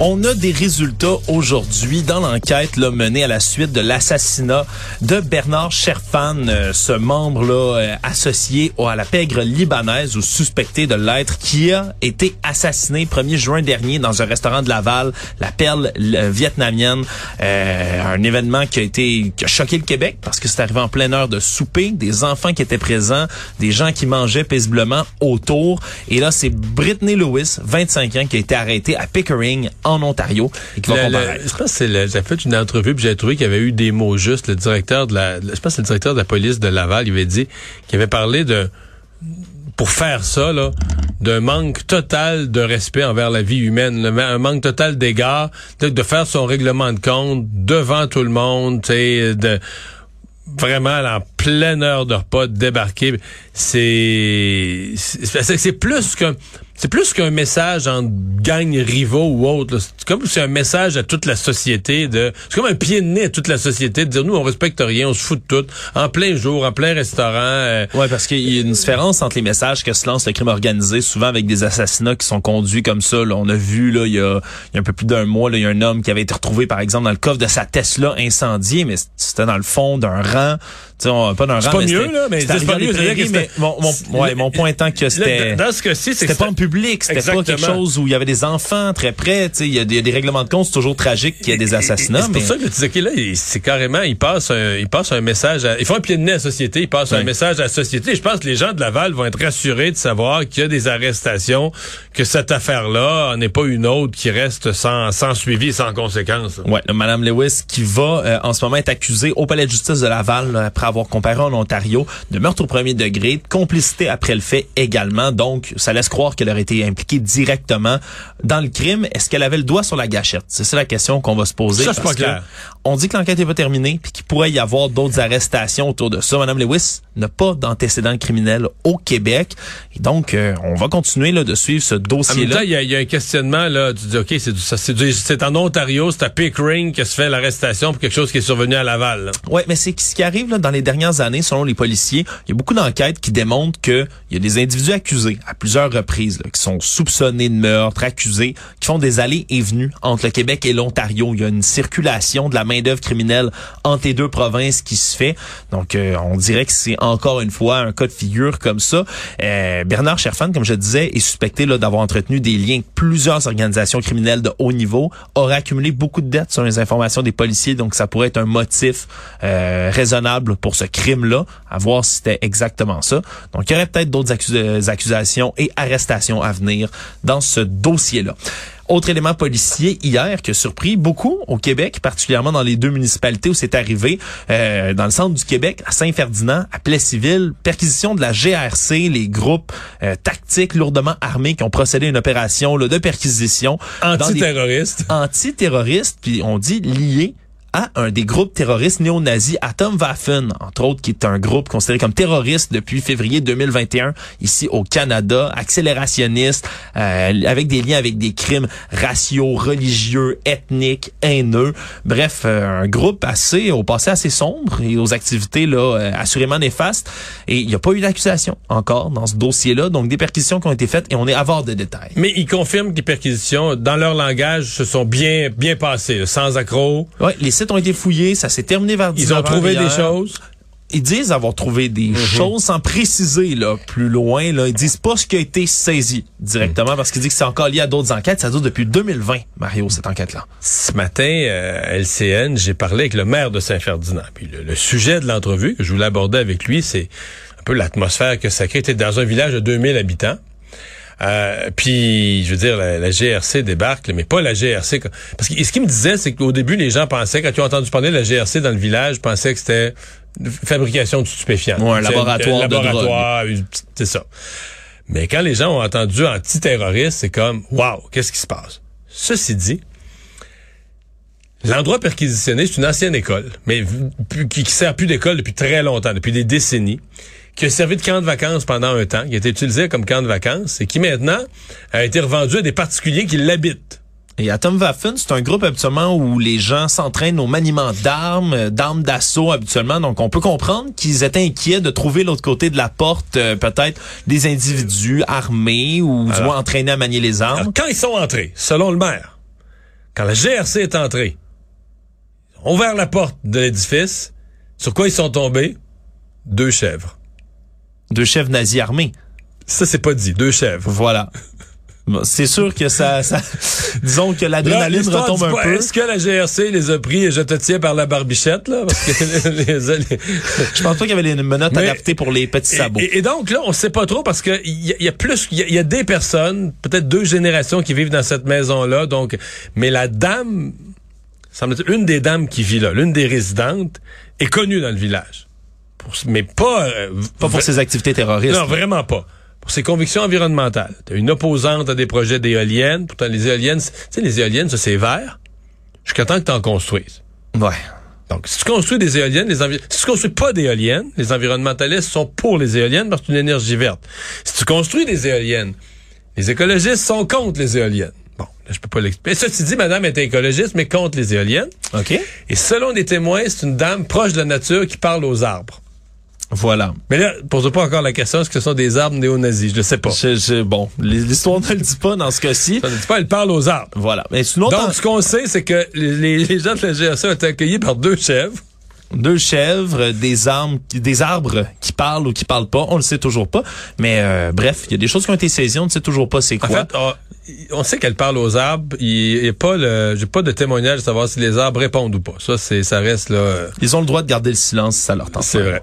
On a des résultats aujourd'hui dans l'enquête là, menée à la suite de l'assassinat de Bernard Sherfan, euh, ce membre-là euh, associé à la pègre libanaise ou suspecté de l'être, qui a été assassiné 1er juin dernier dans un restaurant de Laval, la Perle euh, vietnamienne. Euh, un événement qui a été qui a choqué le Québec parce que c'est arrivé en pleine heure de souper, des enfants qui étaient présents, des gens qui mangeaient paisiblement autour. Et là, c'est Brittany Lewis, 25 ans, qui a été arrêtée à Pickering, en Ontario, et qui va Le- je pense que j'ai fait une entrevue puis j'ai trouvé qu'il y avait eu des mots justes. Le directeur de la, je pense que le directeur de la police de Laval, il avait dit qu'il avait parlé de pour faire ça là, d'un manque total de respect envers la vie humaine, un manque total d'égard, de, faire son règlement de compte devant tout le monde, tu sais, de vraiment là, pleine heure de repas de débarquer c'est c'est plus que c'est plus qu'un message en gang rivaux ou autre c'est comme c'est un message à toute la société de c'est comme un pied de nez à toute la société de dire nous on respecte rien on se fout de tout en plein jour en plein restaurant euh, Ouais, parce qu'il y a une différence entre les messages que se lance le crime organisé, souvent avec des assassinats qui sont conduits comme ça. Là. On a vu là, il y a, il y a un peu plus d'un mois, il y a un homme qui avait été retrouvé, par exemple, dans le coffre de sa Tesla incendiée, mais c'était dans le fond d'un rang. On- pas d'un rang. pas mieux, là, mais c'est pas mieux, prairies, mais mon, mon, ouais, mon point étant que c'était... dans ce cas-ci c'est C'était pas en public, c'était pas quelque chose où il y avait des enfants très près. Tu sais, il y, a des- il règlements de compte, c'est toujours tragique qu'il y ait des assassinats. C'est pour ça que tu dis, là, il- c'est carrément, il passe un, il passe un message à, ils font un pied de nez à la société, ils passent un message à la société. Je pense que les gens de Laval vont être rassurés de savoir qu'il y a des arrestations, que cette affaire-là n'est pas une autre qui reste sans, sans suivi et sans conséquence. Ouais, Madame Lewis qui va euh, en ce moment être accusée au palais de justice de Laval là, après avoir comparé en Ontario de meurtre au premier degré, de complicité après le fait également. Donc, ça laisse croire qu'elle aurait été impliquée directement dans le crime. Est-ce qu'elle avait le doigt sur la gâchette? C'est ça la question qu'on va se poser. Ça, c'est parce pas clair. On dit que l'enquête n'est pas terminée puis qu'il pourrait y avoir d'autres arrestations autour de ça. Madame Lewis n'a pas d'antécédent criminel au Québec et donc euh, on va continuer là, de suivre ce dossier-là. il y, y a un questionnement, là. Tu dis, OK, c'est en Ontario, c'est à Pickering que se fait l'arrestation pour quelque chose qui est survenu à Laval. Ouais, mais c'est ce qui arrive là, dans les dernières années, selon les policiers. Il y a beaucoup d'enquêtes qui démontrent que il y a des individus accusés à plusieurs reprises, là, qui sont soupçonnés de meurtre, accusés, qui font des allées et venues entre le Québec et l'Ontario. Il y a une circulation de la criminelle entre deux provinces qui se fait. Donc, euh, on dirait que c'est encore une fois un cas de figure comme ça. Euh, Bernard Sherfan, comme je disais, est suspecté d'avoir entretenu des liens avec plusieurs organisations criminelles de haut niveau, aurait accumulé beaucoup de dettes sur les informations des policiers, donc ça pourrait être un motif euh, raisonnable pour ce crime-là, à voir si c'était exactement ça. Donc, il y aurait peut-être d'autres accus- accusations et arrestations à venir dans ce dossier-là. Autre élément policier hier qui a surpris beaucoup au Québec, particulièrement dans les deux municipalités où c'est arrivé, euh, dans le centre du Québec, à Saint-Ferdinand, à Plessisville, perquisition de la GRC, les groupes euh, tactiques lourdement armés qui ont procédé à une opération là, de perquisition Antiterroriste. antiterroristes, puis on dit liés à un des groupes terroristes néo-nazis Atomwaffen, entre autres, qui est un groupe considéré comme terroriste depuis février 2021 ici au Canada, accélérationniste, euh, avec des liens avec des crimes raciaux, religieux, ethniques, haineux. Bref, euh, un groupe assez au passé assez sombre et aux activités là euh, assurément néfastes. Et il n'y a pas eu d'accusation encore dans ce dossier-là, donc des perquisitions qui ont été faites et on est avare de détails. Mais ils confirment que les perquisitions, dans leur langage, se sont bien bien passées, sans accroc. Ouais, les sites ont été fouillés, ça s'est terminé vers 10 Ils ont trouvé des choses? Ils disent avoir trouvé des Mhm. choses sans préciser là plus loin. Là, ils disent pas ce qui a été saisi directement parce qu'ils disent que c'est encore lié à d'autres enquêtes. Ça dure depuis 2020, Mario, cette enquête-là. Ce matin, euh, à LCN, j'ai parlé avec le maire de Saint-Ferdinand. Puis le, le sujet de l'entrevue que je voulais aborder avec lui, c'est un peu l'atmosphère que ça crée. était dans un village de 2000 habitants. Euh, puis, je veux dire, la, la GRC débarque, mais pas la GRC. Parce que ce qu'il me disait, c'est qu'au début, les gens pensaient, quand ils ont entendu parler de la GRC dans le village, pensaient que c'était fabrication de stupéfiants. Ouais, un laboratoire de laboratoire, c'est ça. Mais quand les gens ont entendu antiterroriste, c'est comme, wow, qu'est-ce qui se passe? Ceci dit, L'endroit perquisitionné, c'est une ancienne école, mais qui, qui sert plus d'école depuis très longtemps, depuis des décennies, qui a servi de camp de vacances pendant un temps, qui a été utilisé comme camp de vacances, et qui maintenant a été revendu à des particuliers qui l'habitent. Et Atomwaffen, c'est un groupe habituellement où les gens s'entraînent au maniement d'armes, euh, d'armes d'assaut habituellement. Donc, on peut comprendre qu'ils étaient inquiets de trouver l'autre côté de la porte euh, peut-être des individus armés ou du moins entraînés à manier les armes. Alors, quand ils sont entrés, selon le maire, quand la GRC est entrée, ils ont ouvert la porte de l'édifice, sur quoi ils sont tombés? Deux chèvres. Deux chefs nazis armés. Ça, c'est pas dit. Deux chèvres. Voilà. Bon, C'est sûr que ça, ça disons que Là, l'adrénaline retombe un pas, peu. Est-ce que la GRC les a pris et je te tiens par la barbichette, là? Parce que les- les- Je pense pas qu'il y avait les menottes Mais- adaptées pour les petits sabots. Et, et donc là, on sait pas trop parce que il y, a- il y a plus, il y, a- il y a des personnes, peut-être deux générations qui vivent dans cette maison-là. Donc, mais la dame, semble une des dames qui vit là, l'une des résidentes, est connue dans le village. Pour- mais pas, euh, pas pour ses activités terroristes. Non, vraiment pas. Pour ses convictions environnementales. T'as une opposante à des projets d'éoliennes. Pourtant, les éoliennes, tu sais, les éoliennes, ça, c'est vert. Jusqu'à temps que t'en construises. Ouais. Donc, si tu construis des éoliennes, les envi- si tu construis pas d'éoliennes, les environnementalistes sont pour les éoliennes parce que c'est une énergie verte. Si tu construis des éoliennes, les écologistes sont contre les éoliennes. Bon, là, je peux pas l'expliquer. Ceci dit, madame est écologiste, mais contre les éoliennes. OK. Et selon des témoins, c'est une dame proche de la nature qui parle aux arbres. Voilà. Mais là, pose pas encore la question, est-ce que ce sont des arbres néo-nazis? Je ne sais pas. Je- je- bon, l'histoire ne le dit pas dans ce cas-ci. Ça ne dit pas, elle parle aux arbres. Voilà. Mais autre Donc, ce qu'on sait, c'est que les, les gens de la GRC ont été accueillis par deux chèvres. deux chèvres, des arbres, des arbres qui parlent ou qui parlent pas, on le sait toujours pas. Mais euh, bref, il y a des choses qui ont été saisies, on ne sait toujours pas c'est En quoi. fait, on, on sait qu'elle parle aux arbres. Il n'y a pas le, j'ai pas de témoignage de savoir si les arbres répondent ou pas. Ça, c'est, ça reste là. euh, Ils ont le droit de garder le silence si ça leur tente. C'est vrai.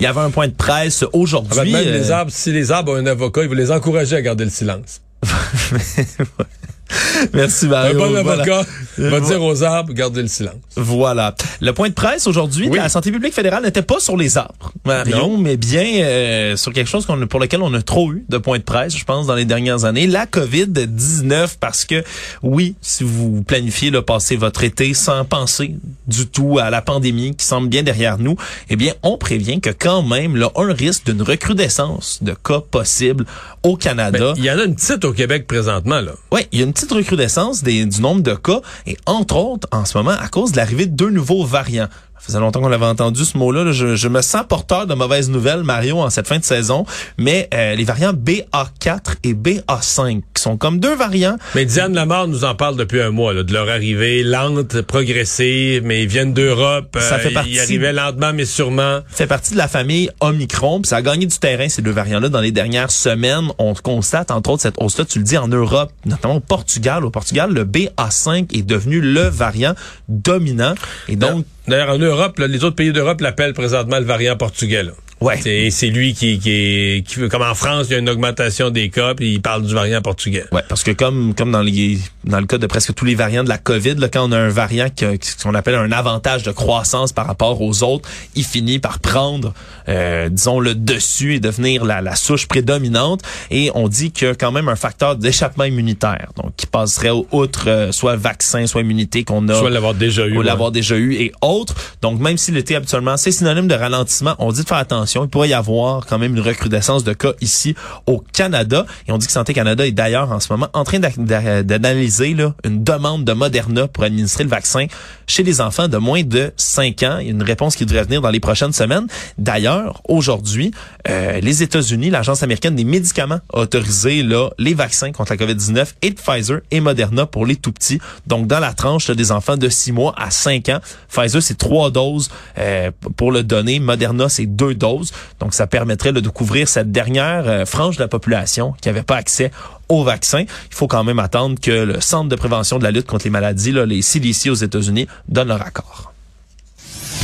Il y avait un point de presse En fait, aujourd'hui. même euh, les arbres, si les arbres ont un avocat, il faut les encourager à garder le silence. Merci Un Mario. bon Voilà. avocat va Euh, dire aux arbres, gardez le silence. Voilà. Le point de presse aujourd'hui de la santé publique fédérale n'était pas sur les arbres, Mario, mais bien euh, sur quelque chose qu'on pour lequel on a trop eu de points de presse, je pense, dans les dernières années, la COVID-19, parce que oui, si vous planifiez de passer votre été sans penser du tout à la pandémie qui semble bien derrière nous, eh bien, on prévient que quand même, là, un risque d'une recrudescence de cas possibles au Canada. Ben, il y en a une petite au Québec présentement, là. Oui, il y a une petite recrudescence des, du nombre de cas, et entre autres, en ce moment, à cause de l'arrivée de deux nouveaux variants. Ça faisait longtemps qu'on avait entendu ce mot-là. là. Je, je me sens porteur de mauvaises nouvelles, Mario, en cette fin de saison. Mais euh, les variants BA4 et BA5, qui sont comme deux variants. Mais Diane Lamar nous en parle depuis un mois, là, de leur arrivée lente, progressive, mais ils viennent d'Europe. Ça euh, fait partie- Ils arrivaient lentement, mais sûrement. fait partie de la famille Omicron, puis ça a gagné du terrain, ces deux variants-là, dans les dernières semaines. On constate, entre autres, cette hausse-là, tu le dis, en Europe, notamment au Portugal. Au Portugal, le BA5 est devenu le variant dominant. Et donc, D'ailleurs, en Europe, les autres pays d'Europe l'appellent présentement le variant portugais. Ouais. C'est lui qui, qui qui veut- comme en France, il y a une augmentation des cas, puis il parle du variant portugais. Ouais, parce que comme comme dans les dans le cas de presque tous les variants de la COVID, là, quand on a un variant qui ce qu'on appelle un avantage de croissance par rapport aux autres, il finit par prendre, euh, disons, le dessus et devenir la, la souche prédominante. Et on dit a quand même un facteur d'échappement immunitaire, donc qui passerait outre euh, soit vaccin, soit immunité qu'on a Soit l'avoir déjà eu. ou ouais. l'avoir déjà eu et autres. Donc, même si l'été, habituellement, c'est synonyme de ralentissement, on dit de faire attention. Il pourrait y avoir quand même une recrudescence de cas ici au Canada. Et on dit que Santé Canada est d'ailleurs en ce moment en train d'analyser une demande de Moderna pour administrer le vaccin chez les enfants de moins de 5 ans. Il y a une réponse qui devrait venir dans les prochaines semaines. D'ailleurs, aujourd'hui, euh, les États-Unis, l'Agence américaine des médicaments a autorisé là, les vaccins contre la COVID-19 et Pfizer et Moderna pour les tout petits. Donc, dans la tranche des enfants de 6 mois à 5 ans, Pfizer, c'est trois doses euh, pour le donner. Moderna, c'est deux doses. Donc, ça permettrait là, de couvrir cette dernière euh, frange de la population qui n'avait pas accès au vaccin. Il faut quand même attendre que le Centre de prévention de la lutte contre les maladies, là, les CDC aux États-Unis, donne leur accord.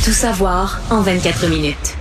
Tout savoir en 24 minutes.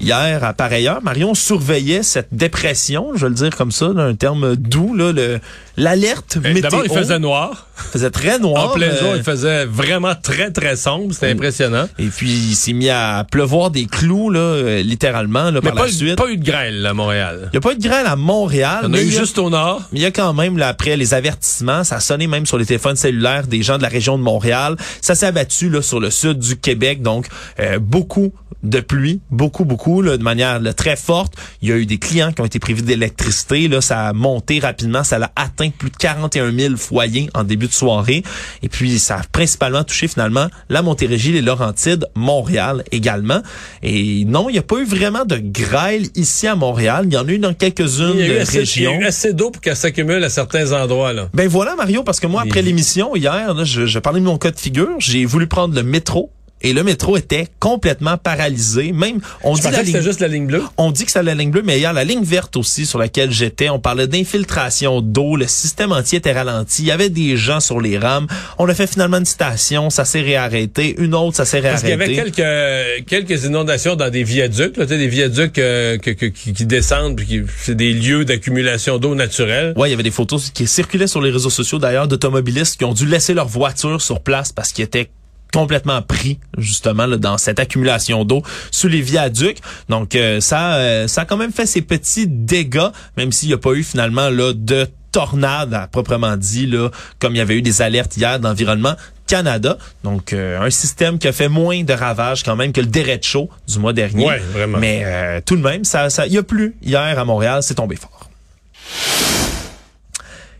Hier, à pareille heure, Marion surveillait cette dépression, je vais le dire comme ça, d'un terme doux, là, le, l'alerte Eh, météo. D'abord, il faisait noir. faisait très noir. en plein euh, jour, il faisait vraiment très, très sombre. C'était impressionnant. Et puis, il s'est mis à pleuvoir des clous, là, euh, littéralement, là, Mais par pas, la eu- suite. pas eu de grêle à Montréal. Il n'y a pas eu de grêle à Montréal. On a mais eu il y a- juste au nord. Mais il y a quand même, là, après les avertissements, ça a sonné même sur les téléphones cellulaires des gens de la région de Montréal. Ça s'est abattu là, sur le sud du Québec. Donc, euh, beaucoup de pluie, beaucoup, beaucoup, là, de manière là, très forte. Il y a eu des clients qui ont été privés d'électricité. Là, ça a monté rapidement. Ça a atteint plus de 41 000 foyers en début de soirée. Et puis, ça a principalement touché finalement la Montérégie, les Laurentides, Montréal également. Et non, il n'y a pas eu vraiment de grêle ici à Montréal. Il y en a eu dans quelques-unes Il y a eu de assez, il y a régions. eu assez d'eau pour qu'elle s'accumule à certains endroits. Là. Ben voilà Mario, parce que moi après Oui. l'émission hier, là, je, je parlais de mon cas de figure, j'ai voulu prendre le métro et le métro était complètement paralysé. Même on Je dit la que ligne, juste la ligne bleue. on dit que c'est la ligne bleue, mais hier la ligne verte aussi sur laquelle j'étais, on parlait d'infiltration d'eau, le système entier était ralenti, il y avait des gens sur les rames. On a fait finalement une station, ça s'est réarrêté, une autre, ça s'est Parce qu'il y réarrêté. avait quelques quelques inondations dans des viaducs, là, tu sais, des viaducs euh, que- que- qui, qui descendent, puis qui c'est des lieux d'accumulation d'eau naturelle. Ouais, il y avait des photos qui circulaient sur les réseaux sociaux d'ailleurs d'automobilistes qui ont dû laisser leur voiture sur place parce qu'ils étaient complètement pris justement là, dans cette accumulation d'eau sous les viaducs. Donc euh, ça euh, ça a quand même fait ses petits dégâts même s'il n'y a pas eu finalement là de tornade à proprement dit là comme il y avait eu des alertes hier d'environnement Canada. Donc euh, un système qui a fait moins de ravages quand même que le derecho du mois dernier. Ouais, vraiment. Mais euh, tout de même ça ça il y a plu hier à Montréal, c'est tombé fort.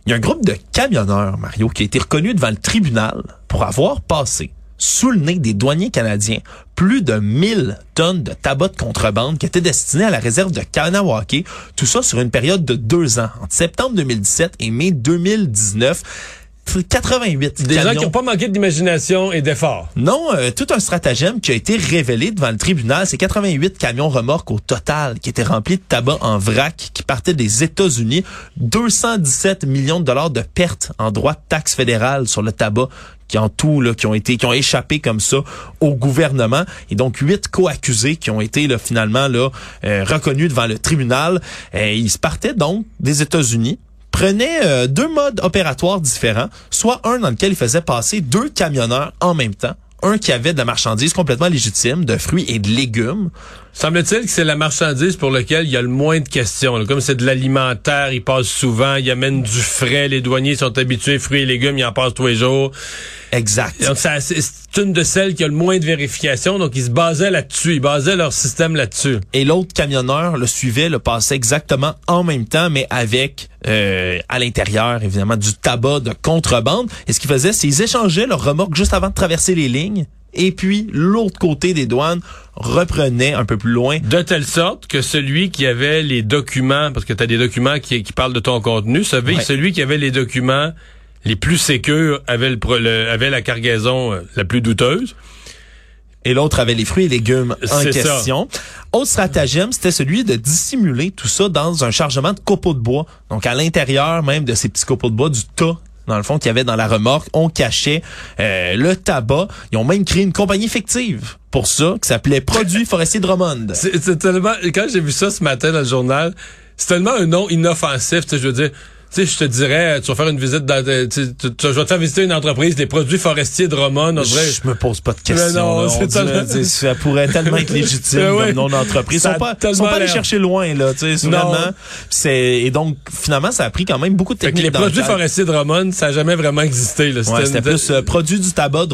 Il y a un groupe de camionneurs, Mario, qui a été reconnu devant le tribunal pour avoir passé sous le nez des douaniers canadiens plus de 1000 tonnes de tabac de contrebande qui étaient destinées à la réserve de Kanawake. Tout ça sur une période de deux ans, entre septembre 2017 et mai 2019. 88 Des gens camions. qui n'ont pas manqué d'imagination et d'effort. Non, euh, tout un stratagème qui a été révélé devant le tribunal. C'est 88 camions remorques au total qui étaient remplis de tabac en vrac qui partaient des États-Unis. 217 millions de dollars de pertes en droits de taxes fédérales sur le tabac qui en tout là, qui ont été qui ont échappé comme ça au gouvernement et donc huit co-accusés qui ont été finalement euh, reconnus devant le tribunal. Euh, ils se partaient donc des États-Unis prenait euh, deux modes opératoires différents, soit un dans lequel il faisait passer deux camionneurs en même temps, un qui avait de la marchandise complètement légitime, de fruits et de légumes. Semble-t-il que c'est la marchandise pour laquelle il y a le moins de questions. là. Comme c'est de l'alimentaire, ils passent souvent, ils amènent du frais, les douaniers sont habitués, fruits et légumes, ils en passent tous les jours. Exact. Donc c'est une de celles qui a le moins de vérification, donc ils se basaient là-dessus, ils basaient leur système là-dessus. Et l'autre camionneur le suivait, le passait exactement en même temps, mais avec euh, à l'intérieur, évidemment, du tabac de contrebande. Et ce qu'ils faisaient, c'est qu'ils échangeaient leurs remorques juste avant de traverser les lignes. Et puis, l'autre côté des douanes reprenait un peu plus loin De telle sorte que celui qui avait les documents, parce que tu as des documents qui, qui parlent de ton contenu, celui, Ouais. celui qui avait les documents les plus sécures avait, le, pro- le- avait la cargaison euh, la plus douteuse. et l'autre avait les fruits et légumes en ça. question. Autre stratagème, c'était celui de dissimuler tout ça dans un chargement de copeaux de bois. Donc à l'intérieur même de ces petits copeaux de bois, du tas dans le fond, qu'il y avait dans la remorque. On cachait euh, le tabac. Ils ont même créé une compagnie fictive pour ça, qui s'appelait Produits Forestiers Drummond. C'est c'est tellement. Quand j'ai vu ça ce matin dans le journal, c'est tellement un nom inoffensif. Tu sais, je veux dire. Tu sais, je te dirais, tu vas faire une visite dans, tu, tu, tu- je vais te faire visiter une entreprise, les produits forestiers de dirait. Je me pose pas de questions. Non, là. tu ça pourrait tellement être légitime Ben oui. comme nom d'entreprise. Ils sont pas, sont pas allés chercher loin, là, tu sais, c'est et donc, finalement, ça a pris quand même beaucoup de techniques les produits forestiers de Drummond, ça a jamais vraiment existé, là. Ouais, c'était une- plus euh, produit du tabac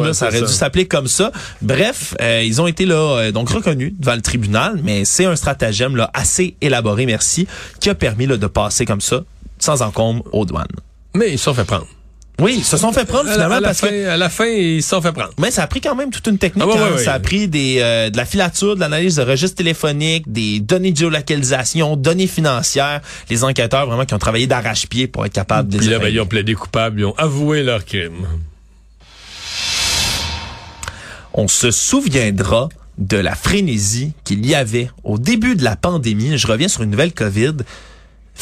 Ouais, là, ça aurait dû s'appeler comme ça. Bref, euh, ils ont été là euh, donc reconnus devant le tribunal, mais c'est un stratagème là assez élaboré, merci, qui a permis là, de passer comme ça sans encombre aux douanes. Mais ils se sont fait prendre. Oui, ils se sont fait prendre À la, finalement à la parce fin, que à la fin, ils se sont fait prendre. mais ça a pris quand même toute une technique. Ah hein. Ça a pris des, euh, de la filature, de l'analyse de registres téléphoniques, des données de géolocalisation, données financières. Les enquêteurs vraiment qui ont travaillé d'arrache-pied pour être capables de Puis là, ben, ils ont plaidé coupables, ils ont avoué leur crime. on se souviendra de la frénésie qu'il y avait au début de la pandémie. Je reviens sur une nouvelle COVID.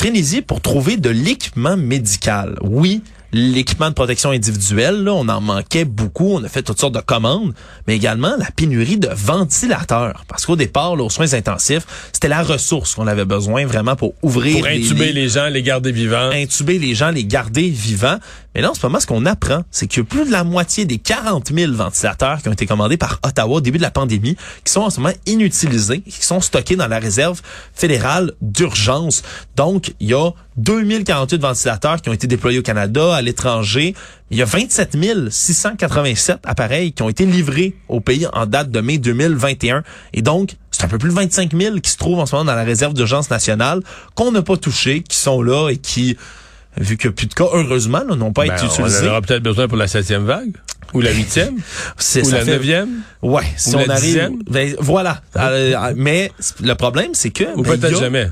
Frénésie pour trouver de l'équipement médical. Oui, l'équipement de protection individuelle, là, on en manquait beaucoup. On a fait toutes sortes de commandes, mais également la pénurie de ventilateurs. Parce qu'au départ, là, aux soins intensifs, c'était la ressource qu'on avait besoin vraiment pour ouvrir Pour les intuber lits les gens, les garder vivants. intuber les gens, les garder vivants. Mais là, en ce moment, ce qu'on apprend, c'est que plus de la moitié des 40 000 ventilateurs qui ont été commandés par Ottawa au début de la pandémie, qui sont en ce moment inutilisés, qui sont stockés dans la réserve fédérale d'urgence. Donc, il y a 2048 ventilateurs qui ont été déployés au Canada, à l'étranger. Il y a 27 687 appareils qui ont été livrés au pays en date de mai 2021. Et donc, c'est un peu plus de 25 000 qui se trouvent en ce moment dans la réserve d'urgence nationale, qu'on n'a pas touché, qui sont là et qui, vu a plus de cas, heureusement, n'ont pas Ben, été on en utilisés. aura peut-être besoin pour la septième vague. Ou la huitième. Ou la fait- neuvième. Ouais, si Ou on la arrive, ben, voilà. Euh, mais le problème, c'est que Ou ben, peut-être a- jamais.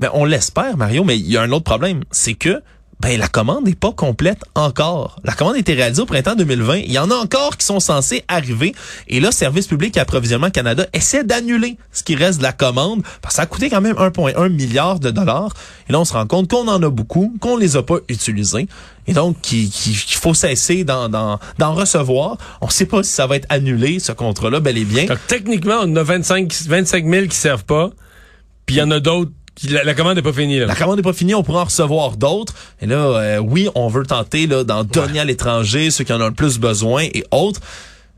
Ben, on l'espère, Mario, mais il y a un autre problème. C'est que ben la commande n'est pas complète encore. La commande a été réalisée au printemps 2020. Il y en a encore qui sont censés arriver. Et là, Service public et approvisionnement Canada essaie d'annuler ce qui reste de la commande parce que ça a coûté quand même 1,1 milliard de dollars. Et là, on se rend compte qu'on en a beaucoup, qu'on les a pas utilisés. Et donc, qu'il faut cesser d'en recevoir. On ne sait pas si ça va être annulé, ce contrat-là, bel et bien. Donc, techniquement, on a 25, 25 000 qui servent pas. Puis il y en a d'autres la, la commande n'est pas finie, là. La commande n'est pas finie, on pourra en recevoir d'autres. Et là, euh, oui, on veut tenter là d'en donner à l'étranger, ceux qui en ont le plus besoin et autres.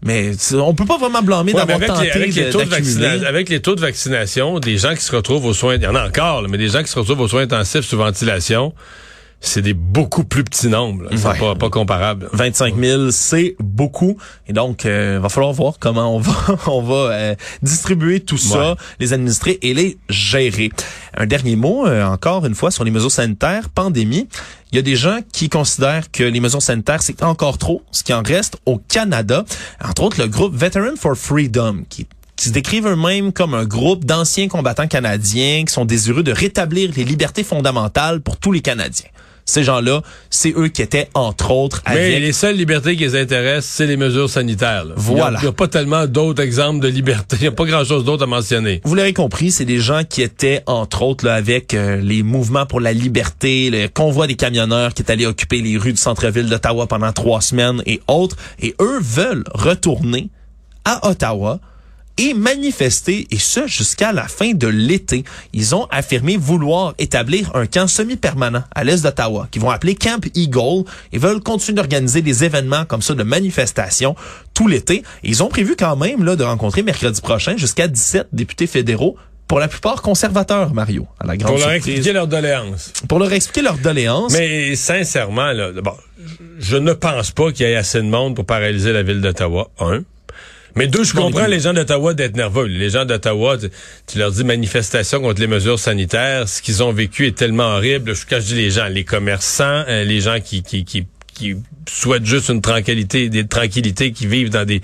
Mais on peut pas vraiment blâmer Ouais, d'avoir avec, les, tenté avec, les taux de vaccina- avec les taux de vaccination, des gens qui se retrouvent aux soins, il y en a encore, là, mais des gens qui se retrouvent aux soins intensifs sous ventilation, c'est des beaucoup plus petits nombres. C'est Ouais. pas, pas comparable. 25 000, c'est beaucoup. Et donc, euh, va falloir voir comment on va, on va euh, distribuer tout ça, Ouais. les administrer et les gérer. Un dernier mot, euh, encore une fois, sur les mesures sanitaires, pandémie. Il y a des gens qui considèrent que les mesures sanitaires, c'est encore trop, ce qui en reste au Canada. Entre autres, le groupe Veteran for Freedom, qui qui se décrivent eux-mêmes comme un groupe d'anciens combattants canadiens qui sont désireux de rétablir les libertés fondamentales pour tous les Canadiens. Ces gens-là, c'est eux qui étaient, entre autres, Mais avec... les seules libertés qui les intéressent, c'est les mesures sanitaires. là. Voilà. Il n'y a, pas tellement d'autres exemples de liberté. Il n'y a pas grand-chose d'autre à mentionner. Vous l'aurez compris, c'est des gens qui étaient, entre autres, là, avec euh, les mouvements pour la liberté, le convoi des camionneurs qui est allé occuper les rues du centre-ville d'Ottawa pendant trois semaines et autres. Et eux veulent retourner à Ottawa et manifester, et ce jusqu'à la fin de l'été. Ils ont affirmé vouloir établir un camp semi-permanent à l'est d'Ottawa, qu'ils vont appeler Camp Eagle, et veulent continuer d'organiser des événements comme ça de manifestations tout l'été. Et ils ont prévu quand même là, de rencontrer mercredi prochain jusqu'à 17 députés fédéraux pour la plupart conservateurs, Mario, à la grande Pour leur surprise. expliquer leur doléance. Pour leur expliquer leur doléance. Mais sincèrement, là, bon, je ne pense pas qu'il y ait assez de monde pour paralyser la ville d'Ottawa, un. Mais deux, je comprends les gens d'Ottawa d'être nerveux? Les gens d'Ottawa, tu, tu leur dis manifestation contre les mesures sanitaires, ce qu'ils ont vécu est tellement horrible. Je, quand je dis les gens, les commerçants, euh, les gens qui, qui, qui, qui souhaitent juste une tranquillité, des tranquillités, qui vivent dans des...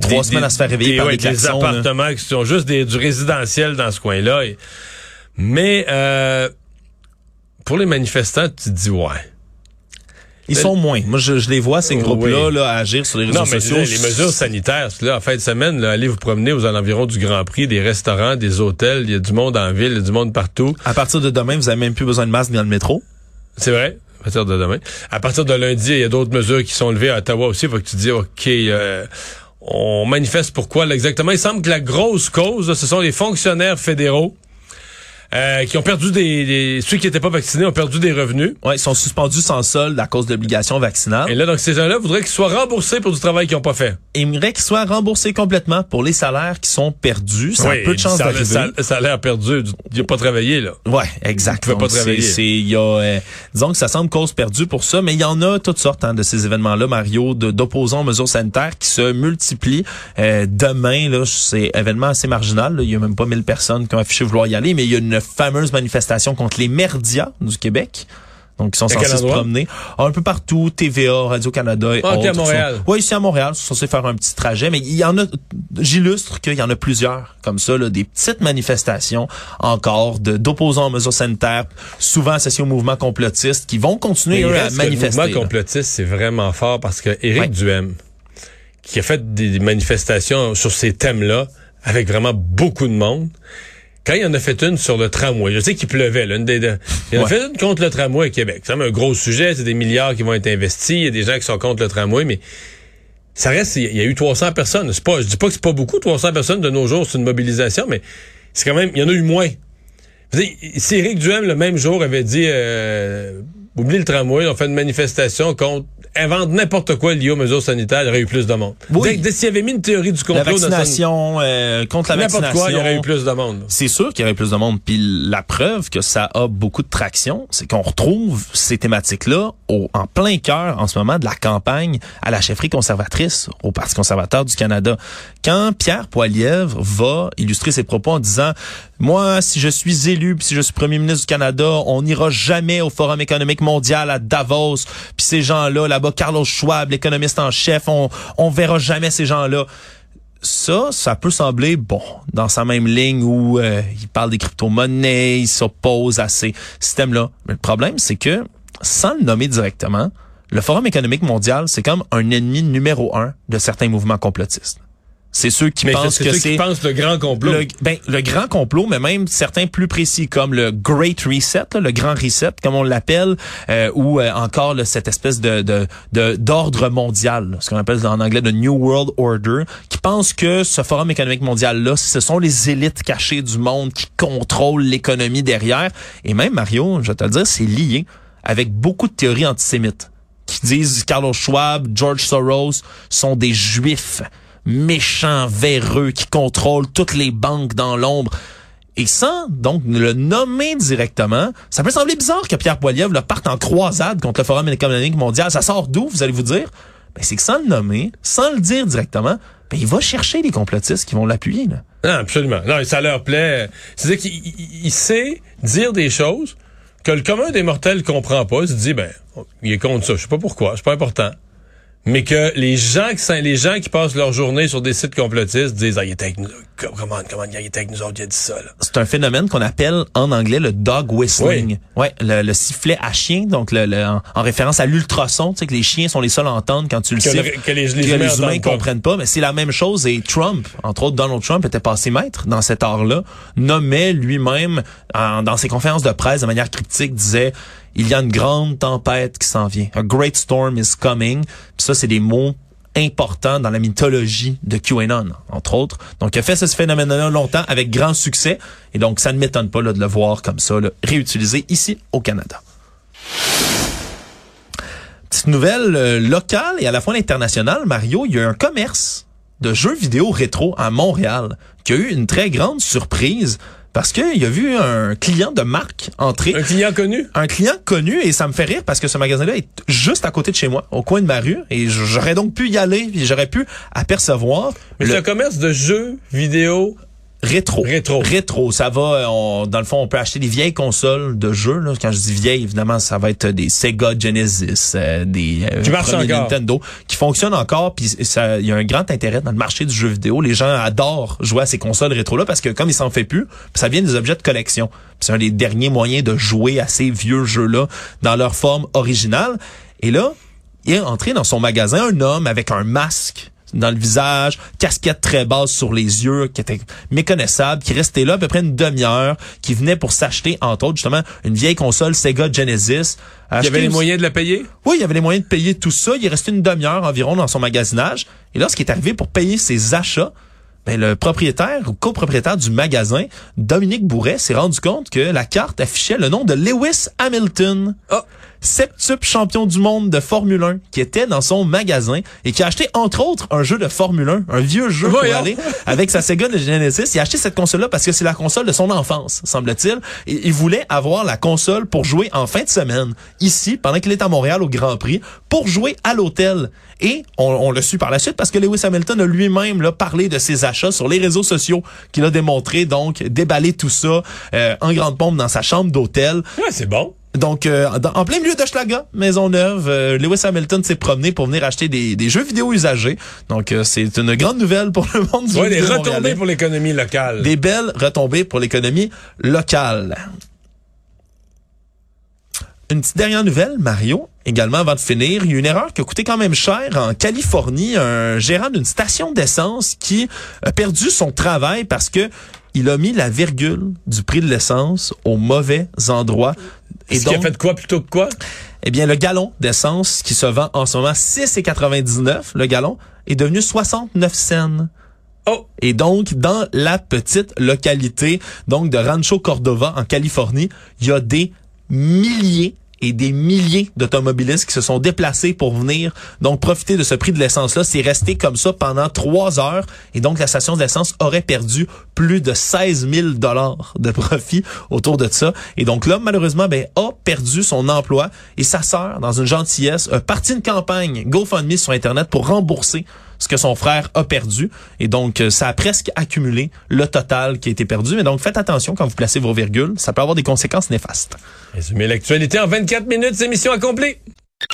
Trois des- semaines à se faire réveiller des, par ouais, des là. appartements qui sont juste des, du résidentiel dans ce coin-là. Mais euh, pour les manifestants, tu te dis ouais. Ils sont moins. Moi, je, je les vois, ces groupes-là, oui. là, agir sur les réseaux Non, mais sociaux. les mesures sanitaires, là, en fin de semaine, là, allez vous promener aux environs du Grand Prix, des restaurants, des hôtels, il y a du monde en ville, il y a du monde partout. À partir de demain, vous avez même plus besoin de masque dans le métro. C'est vrai? À partir de demain. À partir de lundi, il y a d'autres mesures qui sont levées à Ottawa aussi. Il faut que tu dis, OK, euh, on manifeste pourquoi là, exactement. Il semble que la grosse cause, ce sont les fonctionnaires fédéraux euh, qui ont perdu des, des- ceux qui n'étaient pas vaccinés ont perdu des revenus. Ouais, ils sont suspendus sans solde à cause de l'obligation vaccinale. Et là, donc ces gens-là voudraient qu'ils soient remboursés pour du travail qu'ils n'ont pas fait. aimerait qu'ils soient remboursés complètement pour les salaires qui sont perdus. Ça a peu de chances ça, d'arriver. a l'air perdu. Il n'a pas travaillé là. Ouais, exact. Ils pouvaient pas travailler. c'est- il y a, euh, disons que ça semble cause perdue pour ça, mais il y en a toutes sortes hein, de ces événements-là, Mario, de- d'opposants aux mesures sanitaires qui se multiplient. Euh, demain, là, c'est événement assez marginal. Il y a même pas 1000 personnes qui ont affiché vouloir y aller, mais il y a une fameuse manifestation contre les merdias du Québec. Donc, ils sont censés se promener un peu partout, TVA, Radio-Canada et Ah, autres. à Montréal. Oui, ici à Montréal, ils sont censés faire un petit trajet, mais il y en a, j'illustre qu'il y en a plusieurs comme ça, là, des petites manifestations encore de d'opposants aux mesures sanitaires, souvent associés au mouvement complotiste, qui vont continuer eux, à reste que le manifester. mouvement complotiste, c'est vraiment fort parce que Éric Ouais. Duhem, qui a fait des manifestations sur ces thèmes-là avec vraiment beaucoup de monde, quand il en a fait une sur le tramway, je sais qu'il pleuvait, là, une des, de- il en a Ouais. fait une contre le tramway à Québec. C'est un gros sujet, c'est des milliards qui vont être investis, il y a des gens qui sont contre le tramway, mais ça reste, il y a eu 300 personnes. C'est pas, je dis pas que c'est pas beaucoup, 300 personnes de nos jours, c'est une mobilisation, mais c'est quand même, il y en a eu moins. Vous savez, si Éric Duhem, le même jour, avait dit, euh, oublie le tramway, on fait une manifestation contre, invente n'importe quoi lié aux mesures sanitaires, il y aurait eu plus de monde. Oui. S'il avait mis une théorie du complot La son- vaccination, euh, contre la n'importe vaccination. quoi, il y aurait eu plus de monde. C'est sûr qu'il y aurait plus de monde. Puis la preuve que ça a beaucoup de traction, c'est qu'on retrouve ces thématiques-là au- en plein cœur en ce moment de la campagne à la chefferie conservatrice au Parti conservateur du Canada. Quand Pierre Poilièvre va illustrer ses propos en disant moi, si je suis élu, puis si je suis premier ministre du Canada, on n'ira jamais au Forum économique mondial à Davos. Puis ces gens-là, là-bas, Carlos Schwab, l'économiste en chef, on on verra jamais ces gens-là ça, ça peut sembler bon dans sa même ligne où euh, il parle des crypto-monnaies, il s'oppose à ces systèmes-là. Mais le problème, c'est que sans le nommer directement, le Forum économique mondial, c'est comme un ennemi numéro un de certains mouvements complotistes. C'est ceux qui Mais pensent que c'est le grand complot. le, ben, le grand complot, mais même certains plus précis comme le Great Reset, là, le grand reset, comme on l'appelle, euh, ou euh, encore là, cette espèce de de- de- d'ordre mondial, là, ce qu'on appelle en anglais le New World Order, qui pense que ce Forum économique mondial là, ce sont les élites cachées du monde qui contrôlent l'économie derrière. Et même Mario, je vais te le dire, c'est lié avec beaucoup de théories antisémites qui disent Carlos Schwab, George Soros sont des juifs méchants, véreux, qui contrôlent toutes les banques dans l'ombre. Et sans donc le nommer directement, ça peut sembler bizarre que Pierre Poilievre le parte en croisade contre le Forum économique mondial. Ça sort d'où, vous allez vous dire? Ben, c'est que sans le nommer, sans le dire directement, ben, il va chercher les complotistes qui vont l'appuyer. Là. Non, absolument. Non, ça leur plaît. C'est-à-dire qu'il il- il sait dire des choses que le commun des mortels comprend pas. Il se dit, ben, il est contre ça. Je sais pas pourquoi. C'est pas important. Mais que les gens qui les gens qui passent leur journée sur des sites complotistes disent, ah, il était avec nous. Comment, comment, il était avec nous autres, il a dit ça, là. C'est un phénomène qu'on appelle en anglais le dog whistling. Ouais, le, le sifflet à chien, donc le, le- en, en référence à l'ultrason, tu sais que les chiens sont les seuls à entendre quand tu le Que le- siffles. que les- les que humains les humains entendent pas. comprennent pas, mais c'est la même chose et Trump, entre autres Donald Trump était passé maître dans cet art-là, nommait lui-même dans ses conférences de presse de manière cryptique disait il y a une grande tempête qui s'en vient. A great storm is coming. Ça c'est des mots importants dans la mythologie de QAnon, entre autres. Donc, il a fait ce phénomène-là longtemps avec grand succès. Et donc, ça ne m'étonne pas là, de le voir comme ça, réutilisé ici au Canada. Petite nouvelle euh, locale et à la fois internationale, Mario, il y a un commerce de jeux vidéo rétro à Montréal qui a eu une très grande surprise parce qu'il a vu un client de marque entrer Un client connu? un client connu et ça me fait rire parce que ce magasin-là est juste à côté de chez moi, au coin de ma rue, et j'aurais donc pu y aller, puis j'aurais pu apercevoir Mais le c'est un commerce de jeux vidéo. Rétro. Rétro. Rétro, ça va. euh, on- dans le fond, on peut acheter des vieilles consoles de jeux. Là. Quand je dis vieilles, évidemment, ça va être des Sega Genesis, euh, des euh. Nintendo, qui fonctionnent encore. Puis ça, il y a un grand intérêt dans le marché du jeu vidéo. Les gens adorent jouer à ces consoles rétro-là parce que comme ils s'en fait plus, ça vient des objets de collection. C'est un des derniers moyens de jouer à ces vieux jeux-là dans leur forme originale. Et là, il est entré dans son magasin un homme avec un masque dans le visage, casquette très basse sur les yeux, qui était méconnaissable, qui restait là à peu près une demi-heure, qui venait pour s'acheter, entre autres, justement, une vieille console Sega Genesis. Il y avait les moyens de la payer? Oui, il y avait les moyens de payer tout ça. Il est resté une demi-heure environ dans son magasinage. Et lorsqu'il est arrivé pour payer ses achats, ben, le propriétaire ou copropriétaire du magasin, Dominique Bourret, s'est rendu compte que la carte affichait le nom de Lewis Hamilton. Oh septuple champion du monde de Formule 1 qui était dans son magasin et qui a acheté entre autres un jeu de Formule 1, un vieux jeu pour aller avec sa Sega de Genesis. Il a acheté cette console-là parce que c'est la console de son enfance, semble-t-il. Et il voulait avoir la console pour jouer en fin de semaine ici pendant qu'il est à Montréal au Grand Prix pour jouer à l'hôtel. Et on, on le su par la suite parce que Lewis Hamilton a lui-même là, parlé de ses achats sur les réseaux sociaux qu'il a démontré donc déballer tout ça euh, en grande pompe dans sa chambre d'hôtel. Ouais, c'est bon. Donc, euh, en plein milieu d'Hochelaga, Maisonneuve, euh, Lewis Hamilton s'est promené pour venir acheter des, des jeux vidéo usagés. Donc, euh, c'est une grande nouvelle pour le monde du ouais, des retombées pour l'économie locale. Des belles retombées pour l'économie locale. Une petite dernière nouvelle, Mario, également avant de finir, il y a une erreur qui a coûté quand même cher en Californie. Un gérant d'une station d'essence qui a perdu son travail parce que il a mis la virgule du prix de l'essence au mauvais endroit. Et donc, a fait quoi plutôt que quoi? Eh bien, le gallon d'essence qui se vend en ce moment 6,99 le gallon est devenu 69 cents. Oh. Et donc, dans la petite localité donc de Rancho Cordova en Californie, il y a des milliers et des milliers d'automobilistes qui se sont déplacés pour venir donc profiter de ce prix de l'essence-là. C'est resté comme ça pendant trois heures et donc la station d'essence aurait perdu plus de 16 000 dollars de profit autour de ça. Et donc l'homme malheureusement ben, a perdu son emploi et sa sœur, dans une gentillesse, a parti une campagne GoFundMe sur Internet pour rembourser ce que son frère a perdu. Et donc, ça a presque accumulé le total qui a été perdu. Mais donc, faites attention quand vous placez vos virgules. Ça peut avoir des conséquences néfastes. Résumer l'actualité en 24 minutes, c'est mission accomplie.